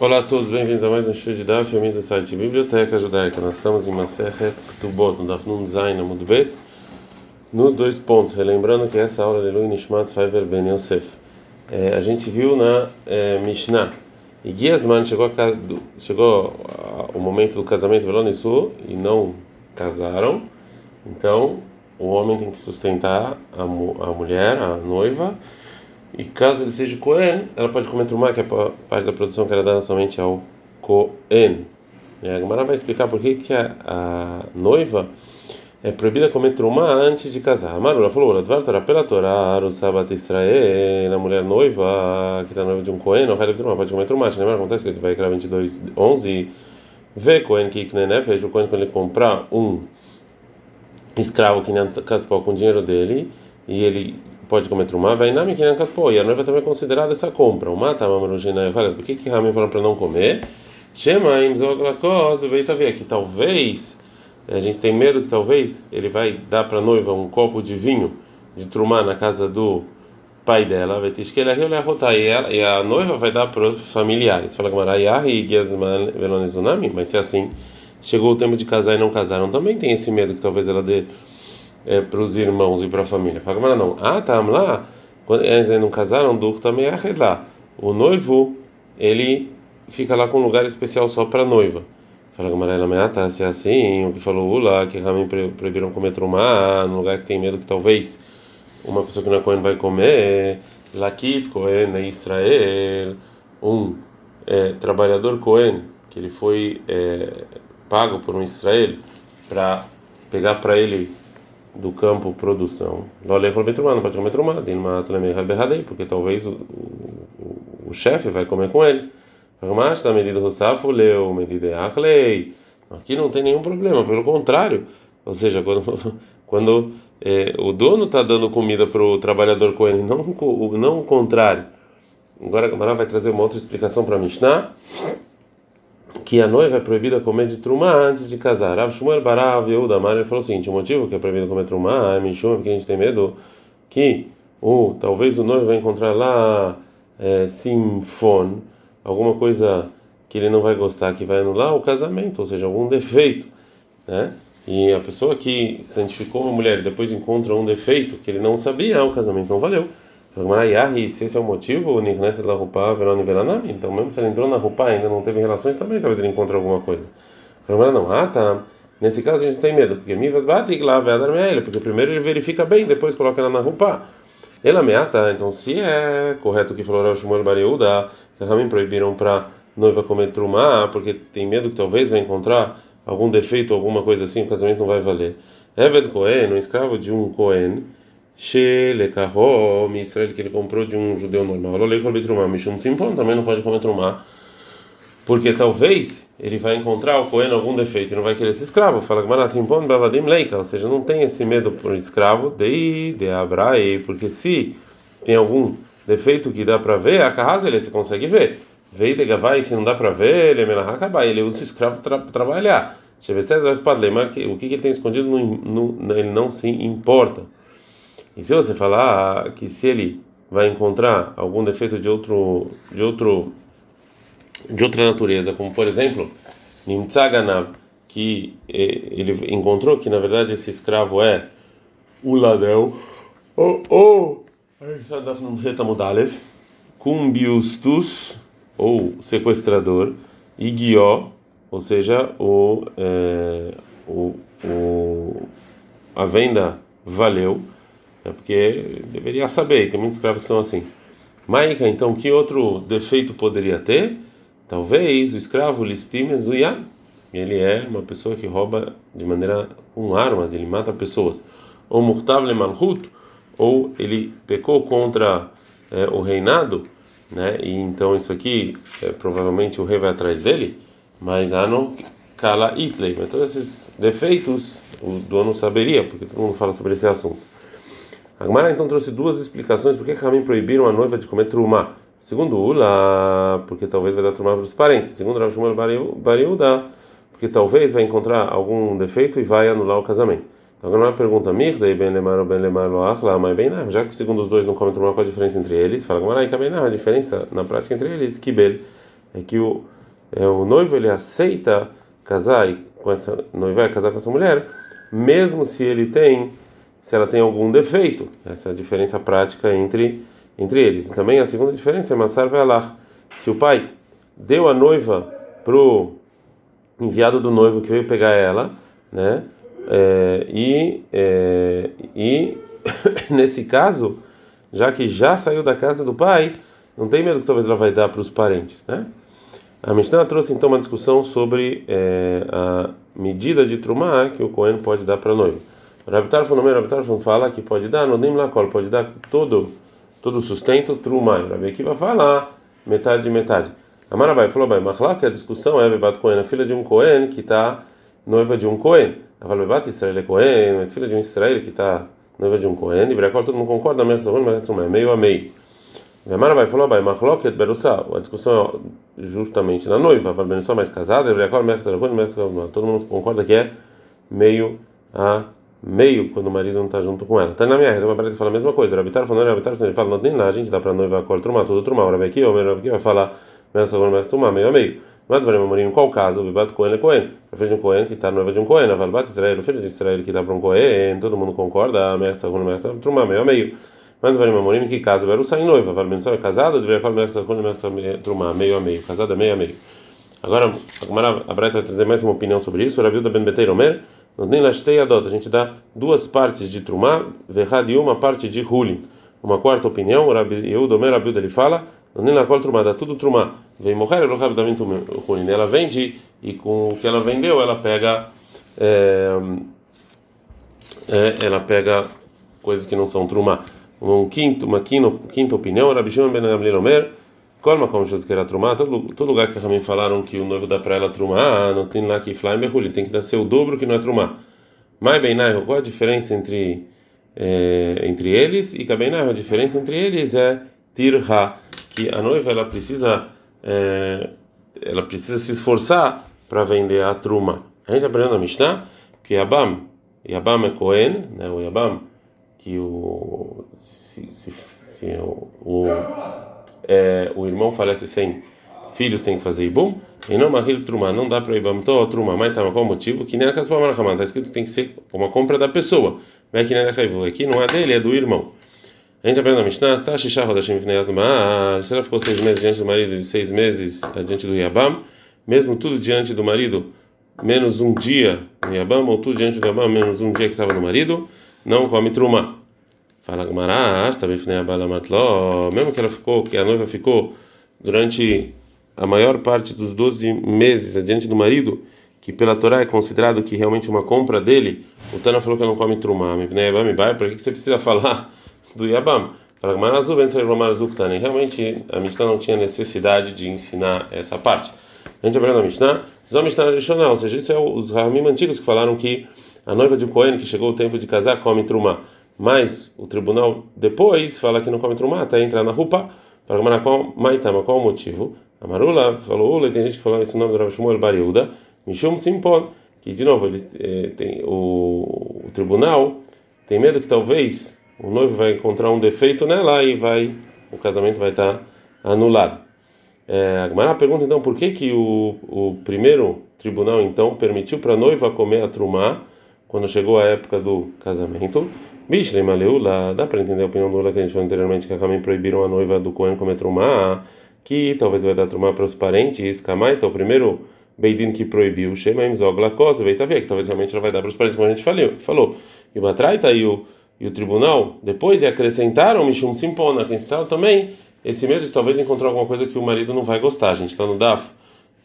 Olá a todos, bem-vindos a mais um show de Daf, amigo do site Biblioteca Judaica. Nós estamos em Maseret Ketubot, no Daf Nun Zayin Amudbet, nos dois pontos. Relembrando que essa aula é Lui Nishmat Faiver Ben Yosef. É, a gente viu na é, Mishnah, e Giasman chegou, a, chegou a, o momento do casamento Velonisu e não casaram, então o homem tem que sustentar a, a mulher, a noiva, e caso ele seja Cohen, ela pode comer trumá, que é a parte da produção que era dada somente ao Cohen. E a vai explicar por que, que a, a noiva é proibida comer trumá antes de casar. Marula falou: "Ladvar Torá pela Torá, o Sabat Israel, a mulher noiva que está noiva de um Cohen, não vai trumá, pode comer trumá. Lembra? Acontece que ele vai criar 22, 11 vê Cohen que veja o Cohen quando ele comprar um escravo que nem caspou com o dinheiro dele e ele pode comer trumá, vai na nem caspou. E a noiva também é considerada essa compra. O mata mamarujina olha, por que que Ramin falou para não comer? Chama im zoglakos, bebeita ver que talvez a gente tem medo que talvez ele vai dar para a noiva um copo de vinho de trumá na casa do pai dela, vai ter que ele e a noiva vai dar para os familiares. Fala com e Gezman Velonizunami, mas se é assim chegou o tempo de casar e não casaram, também tem esse medo que talvez ela dê é, para os irmãos e para a família. Fala, mas não. Ah, tá lá. Quando eles não casaram, também é lá. O noivo, ele fica lá com um lugar especial só para a noiva. Fala, Gamarela, mas ah, tá, se é assim, o que falou Ula, que Ramin proibiram comer trumá, no lugar que tem medo que talvez uma pessoa que não é Cohen vai comer, Lakit Cohen é Israel, um é, trabalhador Cohen, que ele foi é, pago por um Israel para pegar para ele do campo produção. Porque talvez o, o, o chefe vai comer com ele. Aclei. Aqui não tem nenhum problema, pelo contrário. Ou seja, quando, quando é, o dono está dando comida para o trabalhador com ele, não, não o contrário. Agora a vai trazer uma outra explicação para Mishnah que a noiva é proibida comer de trumá antes de casar. Rav Shmuel Barav Yehuda ele falou o seguinte: o motivo que é proibido comer trumá é Mishum, porque a gente tem medo que o talvez o noivo vai encontrar lá é, simfon, alguma coisa que ele não vai gostar, que vai anular o casamento, ou seja, algum defeito, né? E a pessoa que santificou uma mulher e depois encontra um defeito que ele não sabia, o casamento não valeu. Se esse é o motivo, o então mesmo se ele entrou na roupa ainda não teve relações, também talvez ele encontre alguma coisa. Não, ah tá. Nesse caso a gente não tem medo, porque ele, porque primeiro ele verifica bem, depois coloca ela na roupa. Ela meata, então se é correto o que falou Rav Shmuel Bariuda, que também proibiram para noiva comer trumá, porque tem medo que talvez vai encontrar algum defeito, alguma coisa assim, o casamento não vai valer. Eved Cohen, um escravo de um Cohen, Shelekahom, Israel que ele comprou de um judeu normal. Mishum Simpon também não pode comer Trumá, porque talvez ele vai encontrar o Cohen algum defeito e não vai querer esse escravo. Fala que Simpon Bavadim Leika, ou seja, não tem esse medo por escravo de de Abrae, porque se tem algum defeito que dá para ver, a casa ele se consegue ver. Vei de Gavai, se não dá para ver, ele é ele usa o escravo para trabalhar. O que ele tem escondido, ele não se importa. E se você falar que se ele vai encontrar algum defeito de outro de outro de outra natureza, como por exemplo, Nimtsaganav, que eh, ele encontrou que na verdade esse escravo é o ladrão, ou ou cumbiustus ou sequestrador, e guió, ou seja, o, é, o, o a venda valeu é porque deveria saber, tem muitos escravos que são assim. Maika, então, que outro defeito poderia ter? Talvez o escravo listime zuyan. Ele é uma pessoa que rouba de maneira com armas, ele mata pessoas. Ou murtav le malhut, ou ele pecou contra é, o reinado, né? E então isso aqui, é, provavelmente o rei vai atrás dele, mas ano kala itley. Mas todos esses defeitos o dono saberia, porque todo mundo fala sobre esse assunto. A Gemara então trouxe duas explicações por que Ramim proibiram a noiva de comer trumá. Segundo Ula, porque talvez vai dar trumá para os parentes. Segundo Rav Shmuel Bariuda, porque talvez vai encontrar algum defeito e vai anular o casamento. Então agora uma pergunta, Mirdei ben lemar ben lemar loach, mas bem não, já que segundo os dois não comem trumá, qual a diferença entre eles? Fala que bem não, a diferença na prática entre eles, Kibel, é que o, é, o noivo ele aceita casar com essa noiva, casar com essa mulher, mesmo se ele tem, se ela tem algum defeito. Essa é a diferença prática entre entre eles. E também a segunda diferença é Massar Ve'alar. Se o pai deu a noiva pro enviado do noivo que veio pegar ela, né? É, e é, e nesse caso, já que já saiu da casa do pai, não tem medo que talvez ela vai dar para os parentes, né? A Mishnah trouxe então uma discussão sobre é, a medida de trumá que o Cohen pode dar para a noiva. O Rabitarfon, no Rabitarfon fala que pode dar, no Dim Lakol, pode dar todo todo sustento, trumá. O Rabi vai falar metade de metade. A Marabai falou, bem, que a discussão é Bebat Cohen, a filha de um Cohen que está noiva de um Cohen. A Bebat Israel é Cohen, mas filha de um Israel que está noiva de um Cohen. E Viracol todo mundo concorda, mas é meio a meio. A Marabai falou, bem, mas lá que a discussão é justamente na noiva, a só mais casada, todo mundo concorda que é meio a meio quando o marido não está junto com ela. Tá na minha rede, uma parede fala a mesma coisa. Rabitar falando, Rabitar ele fala, não tem lá, a gente dá para noiva cor trumar, tudo trumar. O Rabi aqui, o Rabi aqui vai falar, menos agora, menos trumar, meio a meio. Mas vai morir em qual caso? O Bibat Cohen é Cohen. A filha de um Cohen que está noiva de um Cohen. A Valbat Israel, o filho de Israel que dá para um Cohen. Todo mundo concorda, menos agora, menos trumar, meio a meio. Mas vai morir em que caso? Vai em noiva. Vai menos é casado, deveria falar menos agora, menos trumar, meio a meio. Casada, meio a meio. Agora, a Breta vai trazer mais uma opinião sobre isso. O Rabi da Ben Beteiro Omer. Nem lastei adota. A gente dá duas partes de trumá, verrad e uma parte de hulin. Uma quarta opinião, o Rabi Yehuda Omer Rabi ele fala, nem na qual trumá, dá tudo trumá. Vem morrer, o Rabi também hulin. Ela vende e com o que ela vendeu, ela pega é, é, ela pega coisas que não são trumá. Um quinto, uma quinta, quinta opinião, Rabi Shimon ben Gamliel Omer Colma como Jesus queira trumar, todo, lugar que também falaram que o noivo dá para ela trumar, não tem lá que fly mergulho, tem que dar ser o dobro que não é trumar. Mas bem, qual a diferença entre é, entre eles e bem a diferença entre eles é tirha, que a noiva ela precisa é, ela precisa se esforçar para vender a truma. A gente aprendeu na Mishnah que Yabam, Yabam é Cohen, né, o Yabam que o se, se, se o, o é, o irmão falece sem filhos, tem que fazer ibum. E não mahil truma, não dá para ibam to truma, mas tá qual motivo? Que nem a casa para está escrito que tem que ser uma compra da pessoa. Vai que nem a aqui não é dele, é do irmão. A gente aprende na Mishnah, está xixá rodashim mas se ela ficou seis meses diante do marido e seis meses diante do Yabam, mesmo tudo diante do marido, menos um dia no Yabam, ou tudo diante do Yabam, menos um dia que estava no marido, não come truma. Mesmo que ela ficou, que a noiva ficou durante a maior parte dos 12 meses adiante do marido, que pela Torá é considerado que realmente uma compra dele, o Tana falou que ela não come trumá. Para que você precisa falar do Yabam? Realmente a Mishnah não tinha necessidade de ensinar essa parte. A gente aprende a Mishnah, a Mishnah tradicional, ou seja, isso é os Ramim antigos que falaram que a noiva de Cohen, que chegou o tempo de casar, come trumá mas o tribunal depois fala que não come trumá até entrar na roupa. Fala, qual, maitama, qual o motivo? A Marula falou, tem gente que falou esse nome do Rav Shmuel Bariuda, Mishum Simpon, que de novo eles, eh, tem, o, o, tribunal tem medo que talvez o noivo vai encontrar um defeito nela e vai o casamento vai estar anulado. É, a Gemara pergunta então por que que o, o primeiro tribunal então permitiu para a noiva comer a trumá quando chegou a época do casamento Bishlem Aleula, dá para entender a opinião do Ula que a gente falou anteriormente, que a Kamim proibiram a noiva do Cohen comer trumá, que talvez vai dar trumá para os parentes, Kamaita, então, o primeiro Beidin que proibiu, Shema Imzog Lakos, Beitavia, que talvez realmente ela vai dar para os parentes, como a gente falou. E Batraita e o, e o tribunal, depois, e acrescentaram Mishum Simpona, que instalaram também esse medo de talvez encontrar alguma coisa que o marido não vai gostar. A gente está no Daf,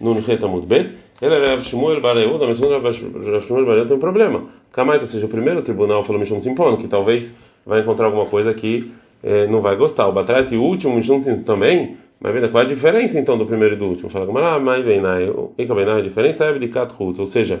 no Retamud Bet. Ele era Shmuel Bar mas segundo Shmuel Bar tem um problema. Kamaita, seja o primeiro tribunal falou Mishum Simpon, que talvez vai encontrar alguma coisa que eh, não vai gostar. O Batrat e o último Mishum também, mas vendo qual é a diferença então do primeiro e do último? Fala, ah, mas bem, a diferença é abdicat hut, ou seja,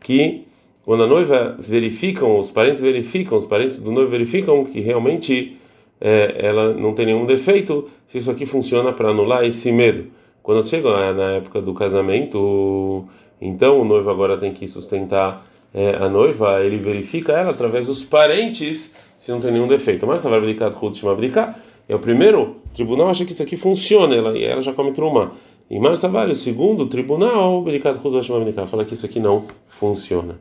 que quando a noiva verificam, os parentes verificam, os parentes do noivo verificam que realmente eh, ela não tem nenhum defeito, se isso aqui funciona para anular esse medo. Quando chega na época do casamento, então o noivo agora tem que sustentar é, a noiva, ele verifica ela através dos parentes se não tem nenhum defeito. Mas vai Ruth chama abdicar. É o primeiro tribunal acha que isso aqui funciona, ela, e ela já come truma. E Marsavari, segundo o tribunal, fala que isso aqui não funciona.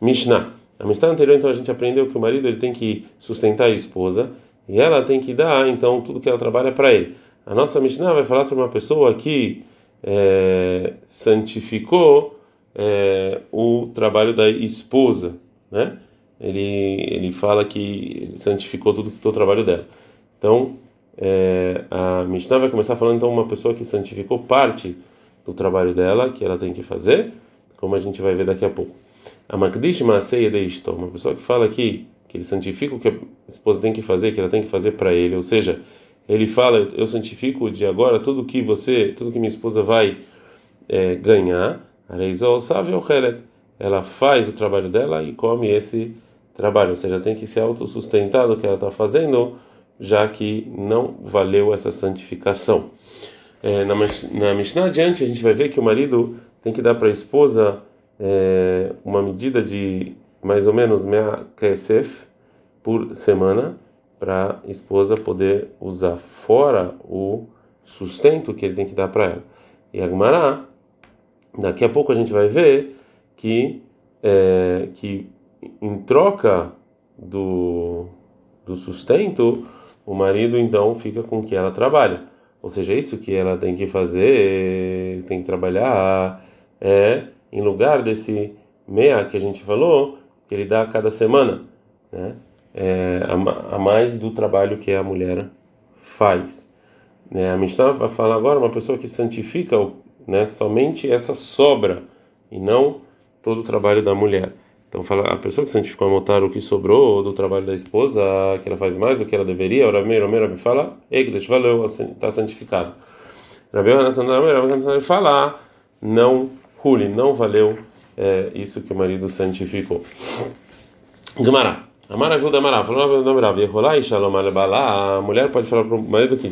Mishnah. A Mishnah anterior, então, a gente aprendeu que o marido ele tem que sustentar a esposa e ela tem que dar, então, tudo que ela trabalha para ele. A nossa Mishnah vai falar sobre uma pessoa que é, santificou é, o trabalho da esposa, né? Ele, ele fala que santificou tudo o trabalho dela. Então, é, a Mishnah vai começar falando então uma pessoa que santificou parte do trabalho dela, que ela tem que fazer, como a gente vai ver daqui a pouco. A Makdish Maasei Edeisto, uma pessoa que fala aqui que ele santifica o que a esposa tem que fazer, que ela tem que fazer para ele, ou seja, ele fala, eu santifico de agora tudo que você, tudo que minha esposa vai é, ganhar, ela faz o trabalho dela e come esse trabalho, ou seja, tem que se autossustentar do que ela está fazendo, já que não valeu essa santificação. É, na, na Mishnah adiante, a gente vai ver que o marido tem que dar para a esposa é, uma medida de mais ou menos meia kesef por semana para a esposa poder usar fora o sustento que ele tem que dar para ela. E a Gemara, daqui a pouco a gente vai ver que é, que em troca do, do sustento, o marido então fica com o que ela trabalha. Ou seja, isso que ela tem que fazer, tem que trabalhar, é em lugar desse meia que a gente falou, que ele dá a cada semana, né? É, a, a, mais do trabalho que a mulher faz. Né? A Mishnah vai falar agora uma pessoa que santifica né, somente essa sobra e não todo o trabalho da mulher. Então fala a pessoa que santificou a o que sobrou do trabalho da esposa, que ela faz mais do que ela deveria, ora meio, meio, fala, Egdesh, valeu, está santificado. Hanan fala, não, Huli, não valeu é, isso que o marido santificou. Gemara. Amar ajuda Alebala, a mulher pode falar para o marido que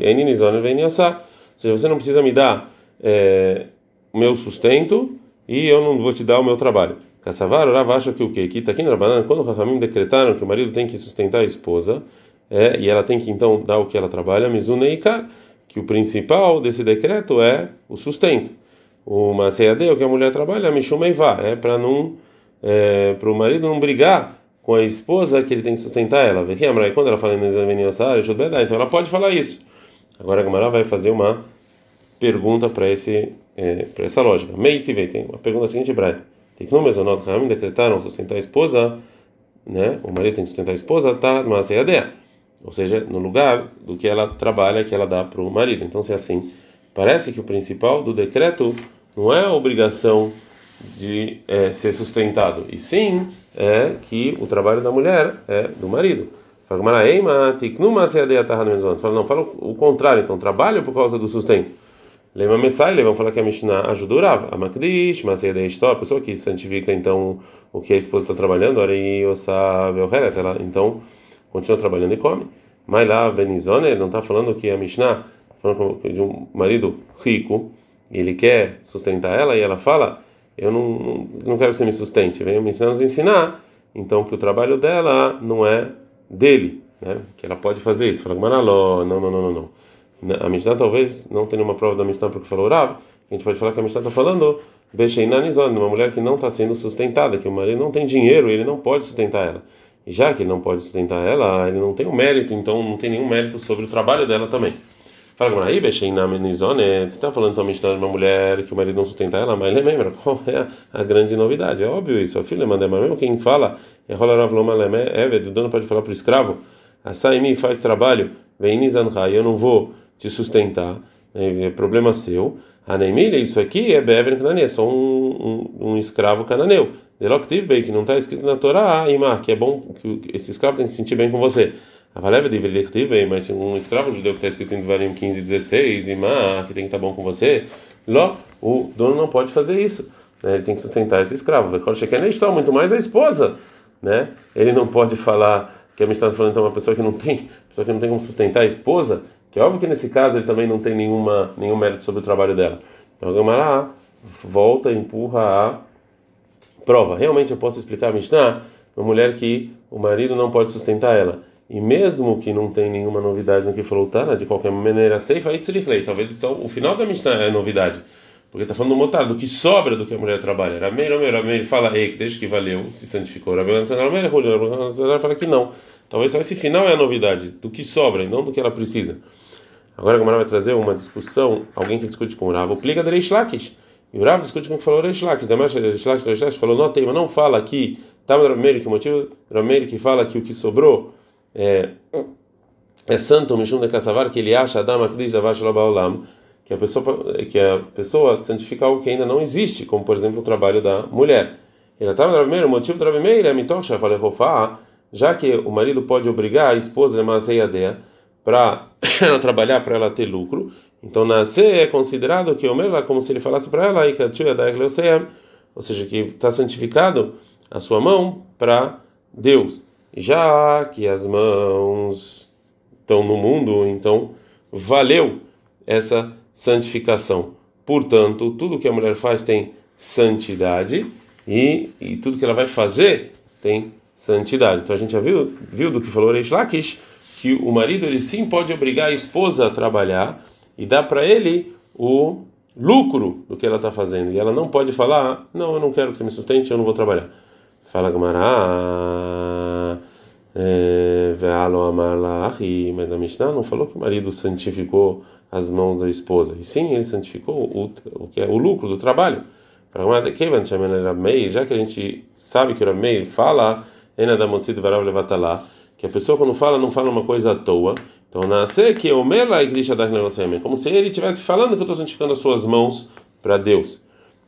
seja, você não precisa me dar é, o meu sustento e eu não vou te dar o meu trabalho. Kassavar, Rav acha que o quê? Que está aqui na banana, quando os Rahamim decretaram que o marido tem que sustentar a esposa, é, e ela tem que então dar o que ela trabalha, Mizuneikar, que o principal desse decreto é o sustento. O Maseade, o que a mulher trabalha, Mishumeiva, é para não é, para o marido não brigar com a esposa que ele tem que sustentar ela. E quando ela fala em então ela pode falar isso. Agora a Gamara vai fazer uma pergunta para esse é, para essa lógica. Meitive tem uma pergunta seguinte, Brad. Tem que no mesonot Ramim decretaram sustentar a esposa, né? O marido tem que sustentar a esposa, tá numa ceia ou seja, no lugar do que ela trabalha, que ela dá para o marido. Então, se é assim, parece que o principal do decreto não é a obrigação de é, ser sustentado, e sim é que o trabalho da mulher é do marido. Fala, não, fala o contrário, então trabalho por causa do sustento. Lema Messai, vamos falar que a Mishnah ajudou Rav, a Makdish, Maseia a pessoa que santifica então o que a esposa está trabalhando, ora e ela então continua trabalhando e come. Mas lá, Benizone, não está falando que a Mishnah, falando de um marido rico, ele quer sustentar ela e ela fala eu não, não, quero que você me sustente, me nos ensinar, então que o trabalho dela não é dele, né? que ela pode fazer isso. Fala, Manaló, não, não, não, não, não. A Mishnah talvez não tenha uma prova da Mishnah porque falou Rav, a gente pode falar que a Mishnah está falando Becheinanizon, uma mulher que não está sendo sustentada, que o marido não tem dinheiro, ele não pode sustentar ela. E já que ele não pode sustentar ela, ele não tem o um mérito, então não tem nenhum mérito sobre o trabalho dela também. Fala aí, você está falando também de uma mulher que o marido não sustenta ela, mas lembra qual é a grande novidade? É óbvio isso. A filha manda, mas mesmo quem fala, é é, o dono pode falar para o escravo, Saimi faz trabalho, vem eu não vou te sustentar, é problema seu. A Neimilha, isso aqui é Bever Cananê, é só um, um, um escravo cananeu. Deloctiv que não está escrito na Torá, Imar, que é bom que esse escravo tem que se sentir bem com você. Mas se um escravo judeu que está escrito em Devarim 15, 16, e que tem que estar tá bom com você, Ló, o dono não pode fazer isso. Né? Ele tem que sustentar esse escravo. muito mais a esposa. Né? Ele não pode falar que a gente está falando então uma pessoa que não tem, pessoa que não tem como sustentar a esposa, que é óbvio que nesse caso ele também não tem nenhuma, nenhum mérito sobre o trabalho dela. Então Gamara volta, empurra a prova. Realmente eu posso explicar a Mishnah, uma mulher que o marido não pode sustentar ela E mesmo que não tem nenhuma novidade no que falou Tana, de qualquer maneira, Seifa Itzrichlei. Talvez só o final da Mishnah é novidade. Porque está falando do motar, do que sobra do que a mulher trabalha. Ramei, Ramei, Ramei fala, ei, desde que valeu, se santificou. Ramei, Ramei, Ramei fala que não. Talvez só esse final é a novidade, do que sobra e não do que ela precisa. Agora a Gamara vai trazer uma discussão, alguém que discute com o Rav, plica de Reish Lakish. E o Rav discute com o que falou Reish Lakish. Damash Reish Lakish, Reish Lakish falou, não tem, mas não fala aqui, no Rameiro, que motivo Rameiro que fala que o que sobrou é, é santo, Mishum de Kassavar, que ele acha Adam Akdish Davar Shalabaolam, que a pessoa que a pessoa santifica algo que ainda não existe, como por exemplo o trabalho da mulher. Ele estava Rameiro, o motivo do Rameiro é Mitoch Shafalechofá, já que o marido pode obrigar a esposa a para ela trabalhar para ela ter lucro, então nascer é considerado que o meu é como se ele falasse para ela ou seja, que está santificado a sua mão para Deus. Já que as mãos estão no mundo, então valeu essa santificação. Portanto, tudo que a mulher faz tem santidade e, e tudo que ela vai fazer tem santidade. Então a gente já viu, viu do que falou Reish Lakish, que o marido ele sim pode obrigar a esposa a trabalhar e dar para ele o lucro do que ela está fazendo. E ela não pode falar, não, eu não quero que você me sustente, eu não vou trabalhar. Fala Gamará, é, mas a Mishnah não falou que o marido santificou as mãos da esposa. E sim, ele santificou o, o que é o lucro do trabalho. Já que a gente sabe que o Ramei fala que a pessoa quando fala não fala uma coisa à toa. Então, nascer que o mela da como se ele estivesse falando que eu estou santificando as suas mãos para Deus.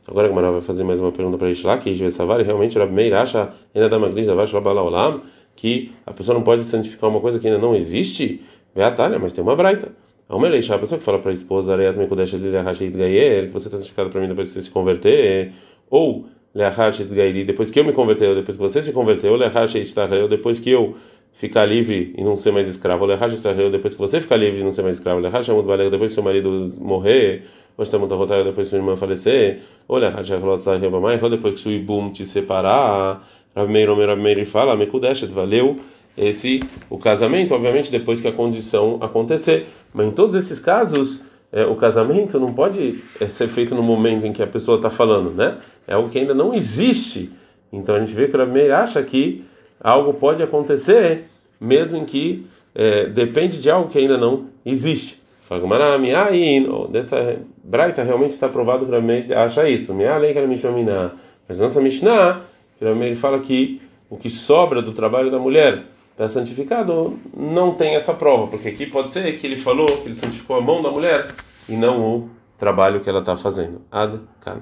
Agora a Gamara vai fazer mais uma pergunta para lá que realmente o Meir acha ainda da igreja vai que a pessoa não pode santificar uma coisa que ainda não existe. Vê a talha, mas tem uma braita. A uma a pessoa que fala para a esposa, que você está santificado para mim depois que você se converter, ou depois que eu me converter, depois que você se converteu, depois que eu ficar livre e não ser mais escravo, depois que você ficar livre e não ser mais escravo, depois que seu marido morrer, ou depois que sua irmã falecer, ou depois que seu ibum te separar, Rameiro Meir fala, Mekudeshet, valeu esse o casamento, obviamente depois que a condição acontecer. Mas em todos esses casos, é, o casamento não pode é, ser feito no momento em que a pessoa está falando, né? É algo que ainda não existe. Então a gente vê que o Rabi acha que algo pode acontecer mesmo em que é, depende de algo que ainda não existe. Dessa Braita realmente está provado que o Rabi acha isso. Mas nossa Mishnah, ele fala que o que sobra do trabalho da mulher está santificado, não tem essa prova, porque aqui pode ser que ele falou que ele santificou a mão da mulher e não o trabalho que ela está fazendo. Ad -kan.